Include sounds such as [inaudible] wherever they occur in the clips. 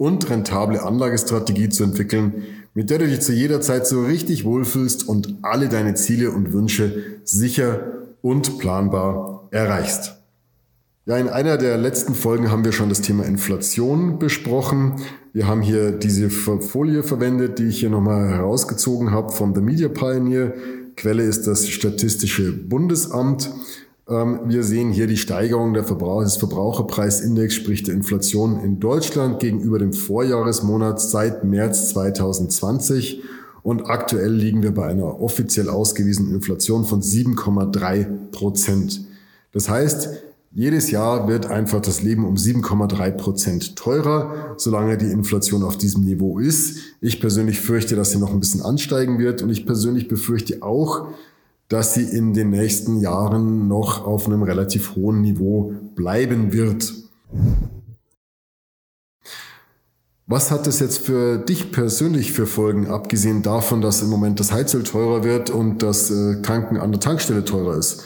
und rentable Anlagestrategie zu entwickeln, mit der du dich zu jeder Zeit so richtig wohlfühlst und alle deine Ziele und Wünsche sicher und planbar erreichst. Ja, in einer der letzten Folgen haben wir schon das Thema Inflation besprochen. Wir haben hier diese Folie verwendet, die ich hier nochmal herausgezogen habe von The Media Pioneer. Quelle ist das Statistische Bundesamt. Ähm, wir sehen hier die Steigerung Verbrauch des Verbraucherpreisindex, sprich der Inflation in Deutschland gegenüber dem Vorjahresmonat seit März 2020. Und aktuell liegen wir bei einer offiziell ausgewiesenen Inflation von 7,3 Prozent. Das heißt, jedes Jahr wird einfach das Leben um 7,3 Prozent teurer, solange die Inflation auf diesem Niveau ist. Ich persönlich fürchte, dass sie noch ein bisschen ansteigen wird und ich persönlich befürchte auch, dass sie in den nächsten Jahren noch auf einem relativ hohen Niveau bleiben wird. Was hat das jetzt für dich persönlich für Folgen, abgesehen davon, dass im Moment das Heizöl teurer wird und das äh, Tanken an der Tankstelle teurer ist?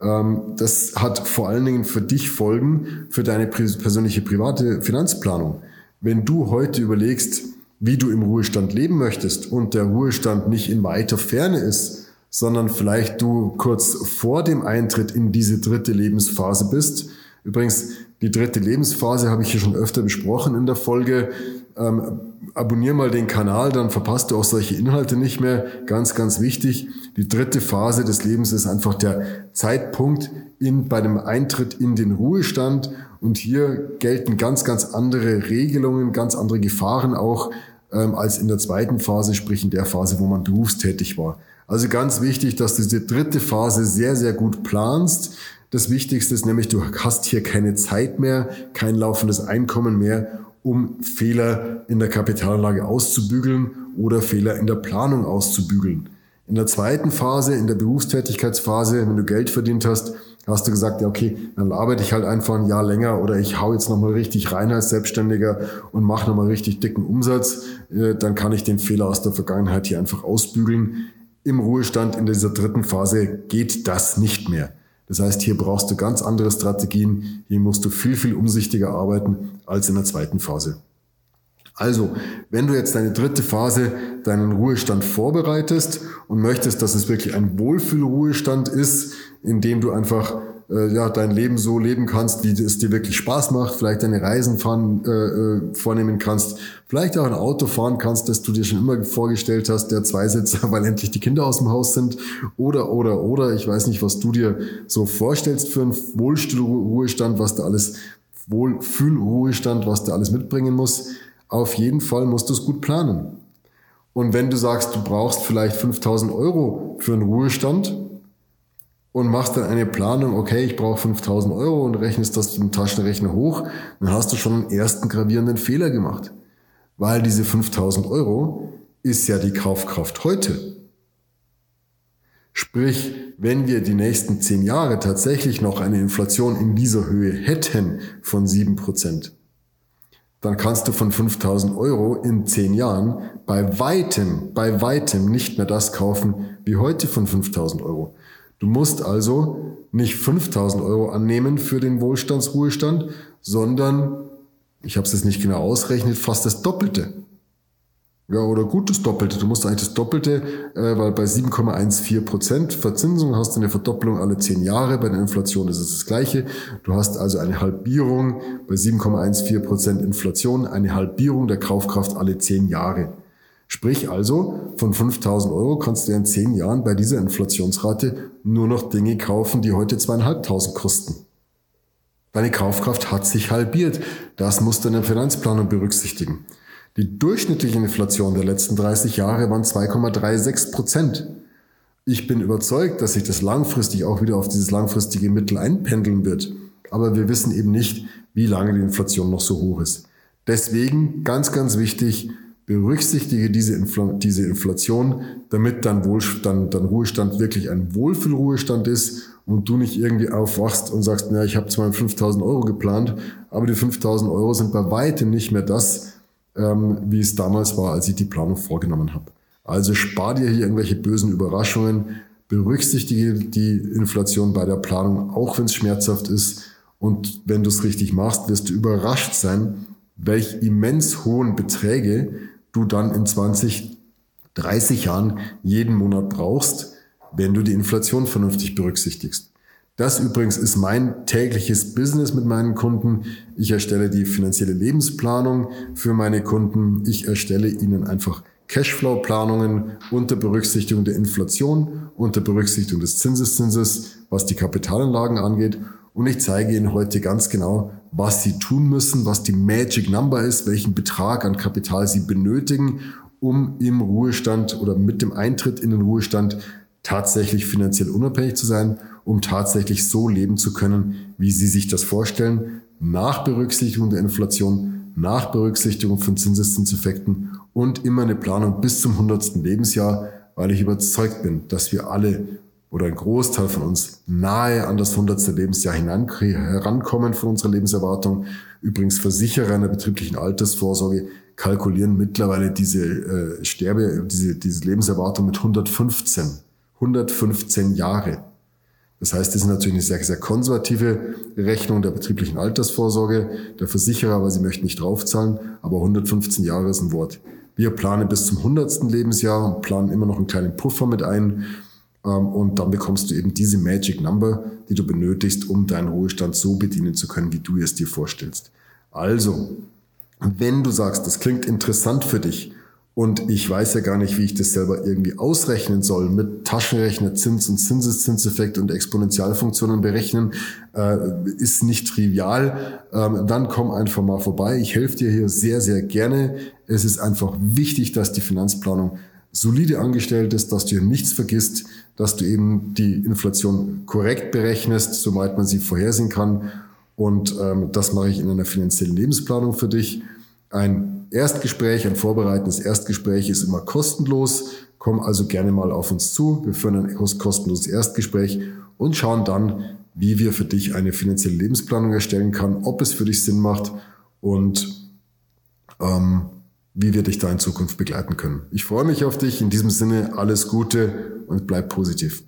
Ähm, das hat vor allen Dingen für dich Folgen für deine persönliche private Finanzplanung. Wenn du heute überlegst, wie du im Ruhestand leben möchtest und der Ruhestand nicht in weiter Ferne ist, sondern vielleicht du kurz vor dem Eintritt in diese dritte Lebensphase bist. Übrigens, die dritte Lebensphase habe ich hier schon öfter besprochen in der Folge. Ähm, abonnier mal den Kanal, dann verpasst du auch solche Inhalte nicht mehr. Ganz, ganz wichtig. Die dritte Phase des Lebens ist einfach der Zeitpunkt in, bei dem Eintritt in den Ruhestand. Und hier gelten ganz, ganz andere Regelungen, ganz andere Gefahren auch ähm, als in der zweiten Phase, sprich in der Phase, wo man berufstätig war. Also ganz wichtig, dass du diese dritte Phase sehr, sehr gut planst. Das Wichtigste ist nämlich, du hast hier keine Zeit mehr, kein laufendes Einkommen mehr, um Fehler in der Kapitalanlage auszubügeln oder Fehler in der Planung auszubügeln. In der zweiten Phase, in der Berufstätigkeitsphase, wenn du Geld verdient hast, hast du gesagt, ja okay, dann arbeite ich halt einfach ein Jahr länger oder ich hau jetzt nochmal richtig rein als Selbstständiger und mache nochmal richtig dicken Umsatz. Äh, dann kann ich den Fehler aus der Vergangenheit hier einfach ausbügeln. Im Ruhestand in dieser dritten Phase geht das nicht mehr. Das heißt, hier brauchst du ganz andere Strategien. Hier musst du viel, viel umsichtiger arbeiten als in der zweiten Phase. Also, wenn du jetzt deine dritte Phase, deinen Ruhestand vorbereitest und möchtest, dass es wirklich ein Wohlfühlruhestand ist, in dem du einfach äh, ja, dein Leben so leben kannst, wie es dir wirklich Spaß macht, vielleicht deine Reisen fahren, äh, äh, vornehmen kannst, vielleicht auch ein Auto fahren kannst, das du dir schon immer vorgestellt hast, der Zweisitzer, [laughs] weil endlich die Kinder aus dem Haus sind oder, oder, oder, ich weiß nicht, was du dir so vorstellst für einen Wohlruhestand, was da alles, Wohlfühlruhestand, was da alles mitbringen muss. Auf jeden Fall musst du es gut planen. Und wenn du sagst, du brauchst vielleicht 5000 Euro für einen Ruhestand, und machst dann eine Planung, okay, ich brauche 5000 Euro und rechnest das dem Taschenrechner hoch, dann hast du schon einen ersten gravierenden Fehler gemacht. Weil diese 5000 Euro ist ja die Kaufkraft heute. Sprich, wenn wir die nächsten zehn Jahre tatsächlich noch eine Inflation in dieser Höhe hätten von sieben Prozent, dann kannst du von 5000 Euro in zehn Jahren bei weitem, bei weitem nicht mehr das kaufen wie heute von 5000 Euro. Du musst also nicht 5000 Euro annehmen für den Wohlstandsruhestand, sondern, ich habe es jetzt nicht genau ausrechnet, fast das Doppelte. Ja, oder gut das Doppelte. Du musst eigentlich das Doppelte, äh, weil bei 7,14 Prozent Verzinsung hast du eine Verdoppelung alle 10 Jahre. Bei der Inflation ist es das Gleiche. Du hast also eine Halbierung bei 7,14 Prozent Inflation, eine Halbierung der Kaufkraft alle 10 Jahre. Sprich also, von 5000 Euro kannst du in 10 Jahren bei dieser Inflationsrate nur noch Dinge kaufen, die heute zweieinhalbtausend kosten. Deine Kaufkraft hat sich halbiert. Das musst du in der Finanzplanung berücksichtigen. Die durchschnittliche Inflation der letzten 30 Jahre waren 2,36 Prozent. Ich bin überzeugt, dass sich das langfristig auch wieder auf dieses langfristige Mittel einpendeln wird. Aber wir wissen eben nicht, wie lange die Inflation noch so hoch ist. Deswegen ganz, ganz wichtig, berücksichtige diese, Infl diese Inflation, damit dein, Wohlstand, dein Ruhestand wirklich ein Wohlfühlruhestand ist und du nicht irgendwie aufwachst und sagst, na, ich habe zwar 5000 Euro geplant, aber die 5000 Euro sind bei weitem nicht mehr das, ähm, wie es damals war, als ich die Planung vorgenommen habe. Also spar dir hier irgendwelche bösen Überraschungen, berücksichtige die Inflation bei der Planung, auch wenn es schmerzhaft ist. Und wenn du es richtig machst, wirst du überrascht sein, welch immens hohen Beträge du dann in 20, 30 Jahren jeden Monat brauchst, wenn du die Inflation vernünftig berücksichtigst. Das übrigens ist mein tägliches Business mit meinen Kunden. Ich erstelle die finanzielle Lebensplanung für meine Kunden. Ich erstelle ihnen einfach Cashflow-Planungen unter Berücksichtigung der Inflation, unter Berücksichtigung des Zinseszinses, was die Kapitalanlagen angeht. Und ich zeige Ihnen heute ganz genau, was Sie tun müssen, was die Magic Number ist, welchen Betrag an Kapital Sie benötigen, um im Ruhestand oder mit dem Eintritt in den Ruhestand tatsächlich finanziell unabhängig zu sein, um tatsächlich so leben zu können, wie Sie sich das vorstellen, nach Berücksichtigung der Inflation, nach Berücksichtigung von Zinseszinseffekten und immer eine Planung bis zum 100. Lebensjahr, weil ich überzeugt bin, dass wir alle oder ein Großteil von uns nahe an das 100. Lebensjahr herankommen von unserer Lebenserwartung. Übrigens Versicherer in der betrieblichen Altersvorsorge kalkulieren mittlerweile diese äh, Sterbe, diese, diese Lebenserwartung mit 115. 115 Jahre. Das heißt, das ist natürlich eine sehr, sehr konservative Rechnung der betrieblichen Altersvorsorge, der Versicherer, weil sie möchten nicht draufzahlen, aber 115 Jahre ist ein Wort. Wir planen bis zum 100. Lebensjahr und planen immer noch einen kleinen Puffer mit ein. Ähm, und dann bekommst du eben diese Magic Number, die du benötigst, um deinen Ruhestand so bedienen zu können, wie du es dir vorstellst. Also, wenn du sagst, das klingt interessant für dich und ich weiß ja gar nicht, wie ich das selber irgendwie ausrechnen soll mit Taschenrechner, Zins und Zinseszinseffekt und Exponentialfunktionen berechnen, äh, ist nicht trivial. Ähm, dann komm einfach mal vorbei. Ich helfe dir hier sehr, sehr gerne. Es ist einfach wichtig, dass die Finanzplanung solide angestellt ist, dass du hier nichts vergisst, dass du eben die Inflation korrekt berechnest, soweit man sie vorhersehen kann. Und ähm, das mache ich in einer finanziellen Lebensplanung für dich. Ein Erstgespräch, ein vorbereitendes Erstgespräch ist immer kostenlos. Komm also gerne mal auf uns zu. Wir führen ein kostenloses Erstgespräch und schauen dann, wie wir für dich eine finanzielle Lebensplanung erstellen können, ob es für dich Sinn macht und ähm, wie wir dich da in Zukunft begleiten können. Ich freue mich auf dich. In diesem Sinne alles Gute und bleib positiv.